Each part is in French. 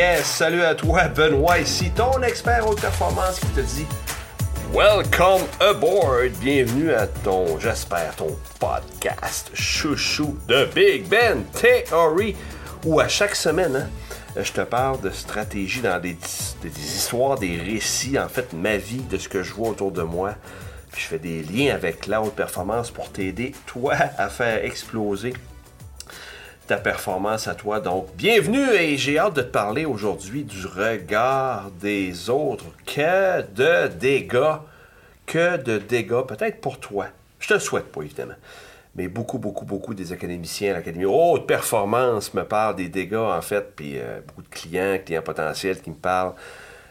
Yes, salut à toi Benoît ici, ton expert haute performance qui te dit Welcome aboard, bienvenue à ton, j'espère, ton podcast chouchou de Big Ben Theory où à chaque semaine, hein, je te parle de stratégie dans des, des, histoires, des récits, en fait ma vie, de ce que je vois autour de moi. Puis je fais des liens avec la haute performance pour t'aider, toi, à faire exploser ta performance à toi. Donc, bienvenue et j'ai hâte de te parler aujourd'hui du regard des autres. Que de dégâts, que de dégâts, peut-être pour toi. Je te le souhaite pas, évidemment. Mais beaucoup, beaucoup, beaucoup des académiciens à l'Académie haute performance me parlent des dégâts, en fait, puis euh, beaucoup de clients, clients potentiels qui me parlent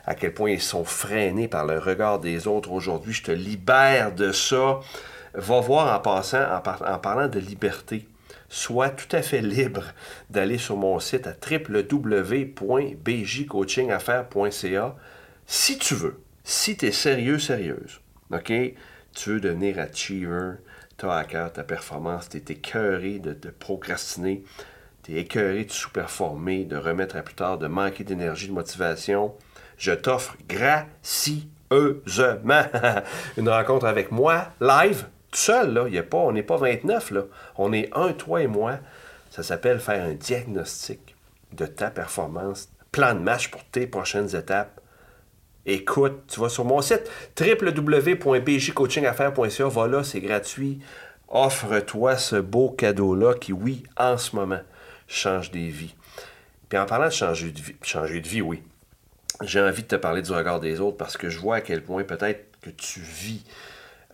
à quel point ils sont freinés par le regard des autres aujourd'hui. Je te libère de ça. Va voir en passant, en, en parlant de liberté sois tout à fait libre d'aller sur mon site à www.bjcoachingaffaires.ca si tu veux, si tu es sérieux, sérieuse. OK? Tu veux devenir achiever, tu as à cœur ta performance, tu es écœuré de, de procrastiner, tu es écœuré de sous-performer, de remettre à plus tard, de manquer d'énergie, de motivation. Je t'offre gracieusement une rencontre avec moi live tout seul, là, y a pas, on n'est pas 29, là. On est un, toi et moi. Ça s'appelle faire un diagnostic de ta performance, plan de match pour tes prochaines étapes. Écoute, tu vas sur mon site www.bjcoachingaffaires.ca, va là, c'est gratuit. Offre-toi ce beau cadeau-là qui, oui, en ce moment, change des vies. Puis en parlant de changer de vie, changer de vie, oui, j'ai envie de te parler du regard des autres parce que je vois à quel point peut-être que tu vis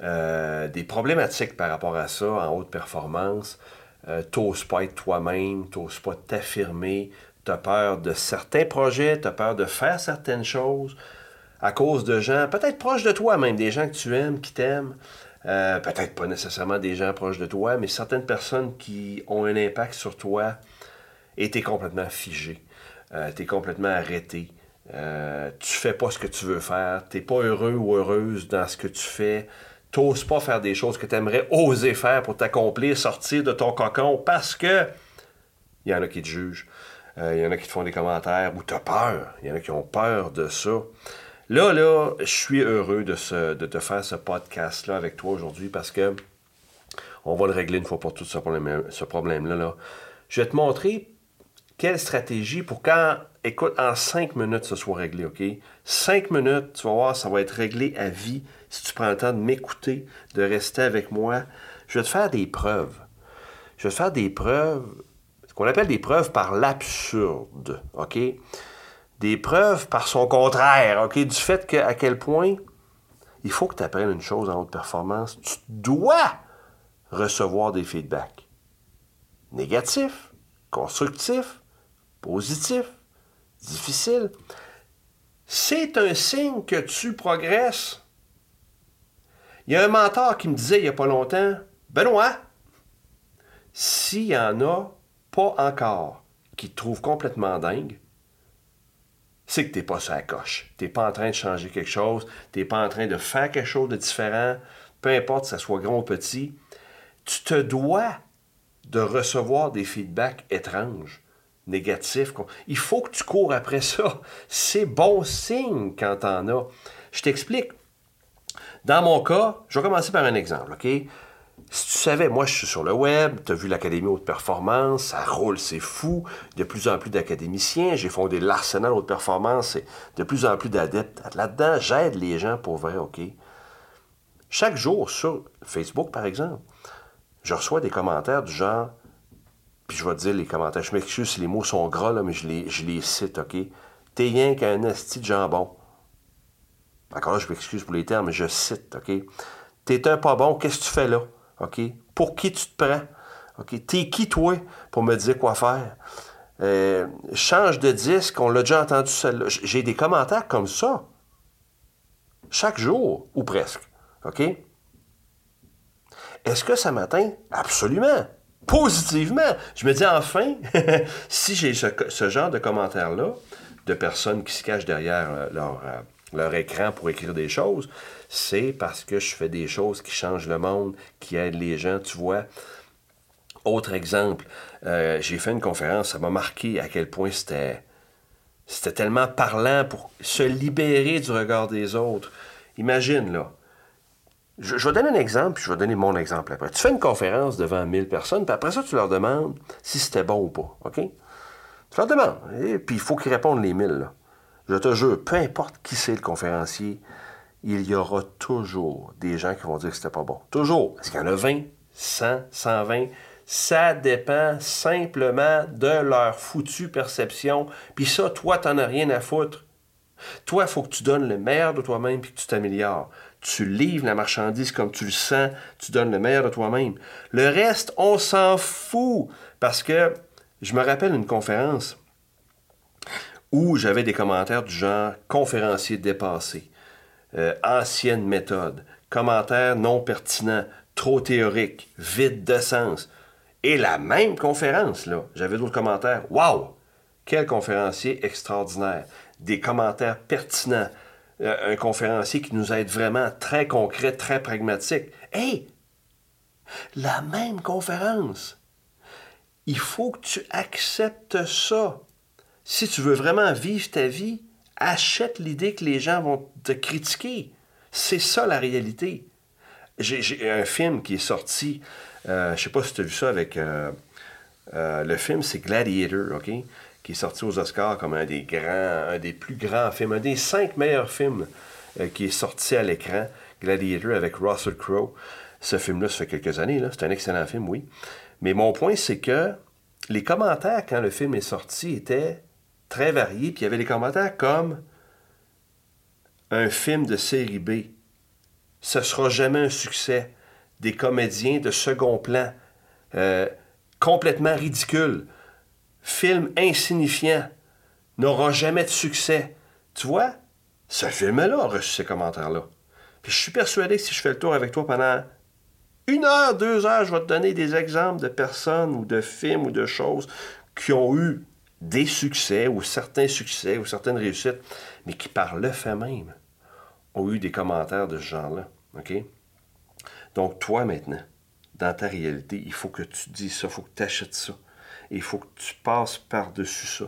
euh, des problématiques par rapport à ça en haute performance. Euh, t'oses pas être toi-même, t'oses pas t'affirmer, t'as peur de certains projets, t'as peur de faire certaines choses à cause de gens, peut-être proches de toi même, des gens que tu aimes, qui t'aiment. Euh, peut-être pas nécessairement des gens proches de toi, mais certaines personnes qui ont un impact sur toi et t'es complètement figé, euh, t'es complètement arrêté. Euh, tu fais pas ce que tu veux faire, t'es pas heureux ou heureuse dans ce que tu fais, t'oses pas faire des choses que tu aimerais oser faire pour t'accomplir, sortir de ton cocon parce que il y en a qui te jugent, euh, il y en a qui te font des commentaires ou tu as peur, il y en a qui ont peur de ça. Là, là, je suis heureux de, de te faire ce podcast-là avec toi aujourd'hui parce que on va le régler une fois pour toutes, ce problème-là. Ce problème -là, là. Je vais te montrer quelle stratégie pour quand, écoute, en cinq minutes, ce soit réglé, OK? Cinq minutes, tu vas voir, ça va être réglé à vie si tu prends le temps de m'écouter, de rester avec moi. Je vais te faire des preuves. Je vais te faire des preuves, ce qu'on appelle des preuves par l'absurde, OK? Des preuves par son contraire, OK? Du fait que, à quel point il faut que tu apprennes une chose en haute performance. Tu dois recevoir des feedbacks. Négatifs, constructifs, positif, difficile, c'est un signe que tu progresses. Il y a un mentor qui me disait il n'y a pas longtemps, Benoît, s'il y en a pas encore qui te trouvent complètement dingue, c'est que tu n'es pas sur la coche. Tu n'es pas en train de changer quelque chose, tu n'es pas en train de faire quelque chose de différent, peu importe si ça soit grand ou petit. Tu te dois de recevoir des feedbacks étranges négatif. Il faut que tu cours après ça. C'est bon signe quand t'en as. Je t'explique. Dans mon cas, je vais commencer par un exemple, OK? Si tu savais, moi, je suis sur le web, tu as vu l'Académie Haute Performance, ça roule, c'est fou. De plus en plus d'académiciens. J'ai fondé l'Arsenal Haute Performance, et de plus en plus d'adeptes là-dedans. J'aide les gens pour vrai, OK? Chaque jour sur Facebook, par exemple, je reçois des commentaires du genre puis je vais te dire les commentaires. Je m'excuse si les mots sont gras, là, mais je les, je les cite, OK? T'es rien qu'un asti de jambon. Encore là, je m'excuse pour les termes, mais je cite, OK? T'es un pas bon, qu'est-ce que tu fais là? OK? Pour qui tu te prends? OK? T'es qui, toi, pour me dire quoi faire? Euh, change de disque, on l'a déjà entendu celle-là. J'ai des commentaires comme ça. Chaque jour, ou presque. OK? Est-ce que ça m'atteint? Absolument positivement. Je me dis enfin, si j'ai ce, genre de commentaires-là, de personnes qui se cachent derrière euh, leur, euh, leur écran pour écrire des choses, c'est parce que je fais des choses qui changent le monde, qui aident les gens, tu vois. Autre exemple, euh, j'ai fait une conférence, ça m'a marqué à quel point c'était C'était tellement parlant pour se libérer du regard des autres. Imagine, là. Je, vais donner un exemple, puis je vais donner mon exemple après. Tu fais une conférence devant 1000 personnes, puis après ça, tu leur demandes si c'était bon ou pas. OK? Tu leur demandes. Et puis, il faut qu'ils répondent les 1000. Là. Je te jure, peu importe qui c'est le conférencier, il y aura toujours des gens qui vont dire que c'était pas bon. Toujours. Est-ce qu'il y en a 20, 100, 120? Ça dépend simplement de leur foutue perception. Puis ça, toi, t'en as rien à foutre. Toi, il faut que tu donnes le meilleur de toi-même puis que tu t'améliores. Tu livres la marchandise comme tu le sens, tu donnes le meilleur de toi-même. Le reste, on s'en fout. Parce que je me rappelle une conférence où j'avais des commentaires du genre conférencier dépassé, euh, ancienne méthode, commentaires non pertinents, trop théoriques, vide de sens. Et la même conférence, là, j'avais d'autres commentaires. Waouh! Quel conférencier extraordinaire! Des commentaires pertinents. Euh, un conférencier qui nous aide vraiment très concret, très pragmatique. Hey! La même conférence. Il faut que tu acceptes ça. Si tu veux vraiment vivre ta vie, achète l'idée que les gens vont te critiquer. C'est ça la réalité. J'ai un film qui est sorti euh, je sais pas si tu as vu ça avec. Euh, euh, le film, c'est Gladiator, OK? Qui est sorti aux Oscars comme un des grands, un des plus grands films, un des cinq meilleurs films qui est sorti à l'écran. Gladiator avec Russell Crowe. Ce film-là, ça fait quelques années. C'est un excellent film, oui. Mais mon point, c'est que les commentaires, quand le film est sorti, étaient très variés. Puis il y avait des commentaires comme un film de série B. Ce sera jamais un succès des comédiens de second plan, euh, complètement ridicules, film insignifiant, n'aura jamais de succès. Tu vois, ce film-là a reçu ces commentaires-là. Puis je suis persuadé que si je fais le tour avec toi pendant une heure, deux heures, je vais te donner des exemples de personnes ou de films ou de choses qui ont eu des succès ou certains succès ou certaines réussites, mais qui par le fait même ont eu des commentaires de ce genre-là. Donc, toi, maintenant, dans ta réalité, il faut que tu dis ça, il faut que tu achètes ça. Il faut que tu passes par-dessus ça.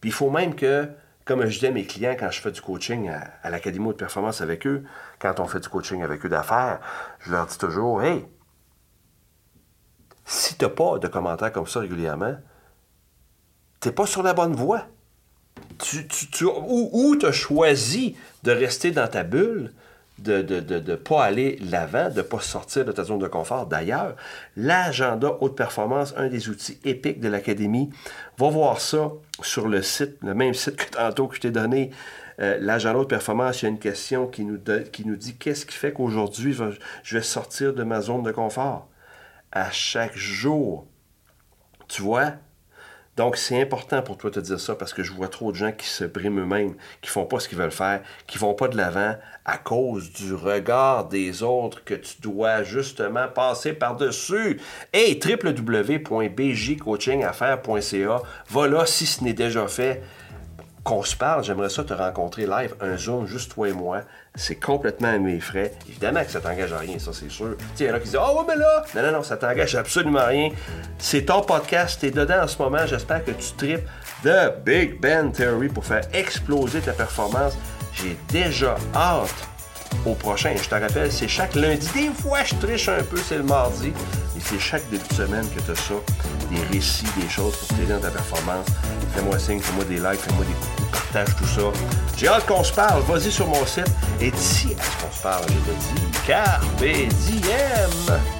Puis il faut même que, comme je dis à mes clients quand je fais du coaching à, l'Académie de performance avec eux, quand on fait du coaching avec eux d'affaires, je leur dis toujours Hey, si tu n'as pas de commentaires comme ça régulièrement, tu n'es pas sur la bonne voie. Tu, tu, ou tu as choisi de rester dans ta bulle, de ne pas aller l'avant, de ne pas sortir de ta zone de confort. D'ailleurs, l'agenda haute performance, un des outils épiques de l'Académie, va voir ça sur le site, le même site que tantôt que je t'ai donné. Euh, l'agenda haute performance, il y a une question qui nous, qui nous dit qu'est-ce qui fait qu'aujourd'hui, je vais sortir de ma zone de confort? À chaque jour. Tu vois, donc, c'est important pour toi de te dire ça parce que je vois trop de gens qui se briment eux-mêmes, qui font pas ce qu'ils veulent faire, qui vont pas de l'avant à cause du regard des autres que tu dois justement passer par-dessus. Et www.bjcoachingaffaires.ca, va là si ce n'est déjà fait qu'on se parle, j'aimerais ça te rencontrer live, un Zoom, juste toi et moi. C'est complètement à mes frais. Évidemment que ça t'engage à rien, ça c'est sûr. Tu il y en a qui disent Oh, ouais, mais là, non, non, non, ça t'engage absolument rien. C'est ton podcast, t'es dedans en ce moment. J'espère que tu tripes de Big Ben Theory pour faire exploser ta performance. J'ai déjà hâte au prochain. Je te rappelle, c'est chaque lundi. Des fois, je triche un peu, c'est le mardi. Mais c'est chaque début de semaine que tu as ça. Des récits, des choses pour t'aider dans ta performance. Fais-moi signe, fais-moi des likes, fais-moi des coups, partage tout ça. J'ai hâte qu'on se parle. Vas-y sur mon site. Et d'ici à ce qu'on se parle, je te dis Carpe Diem!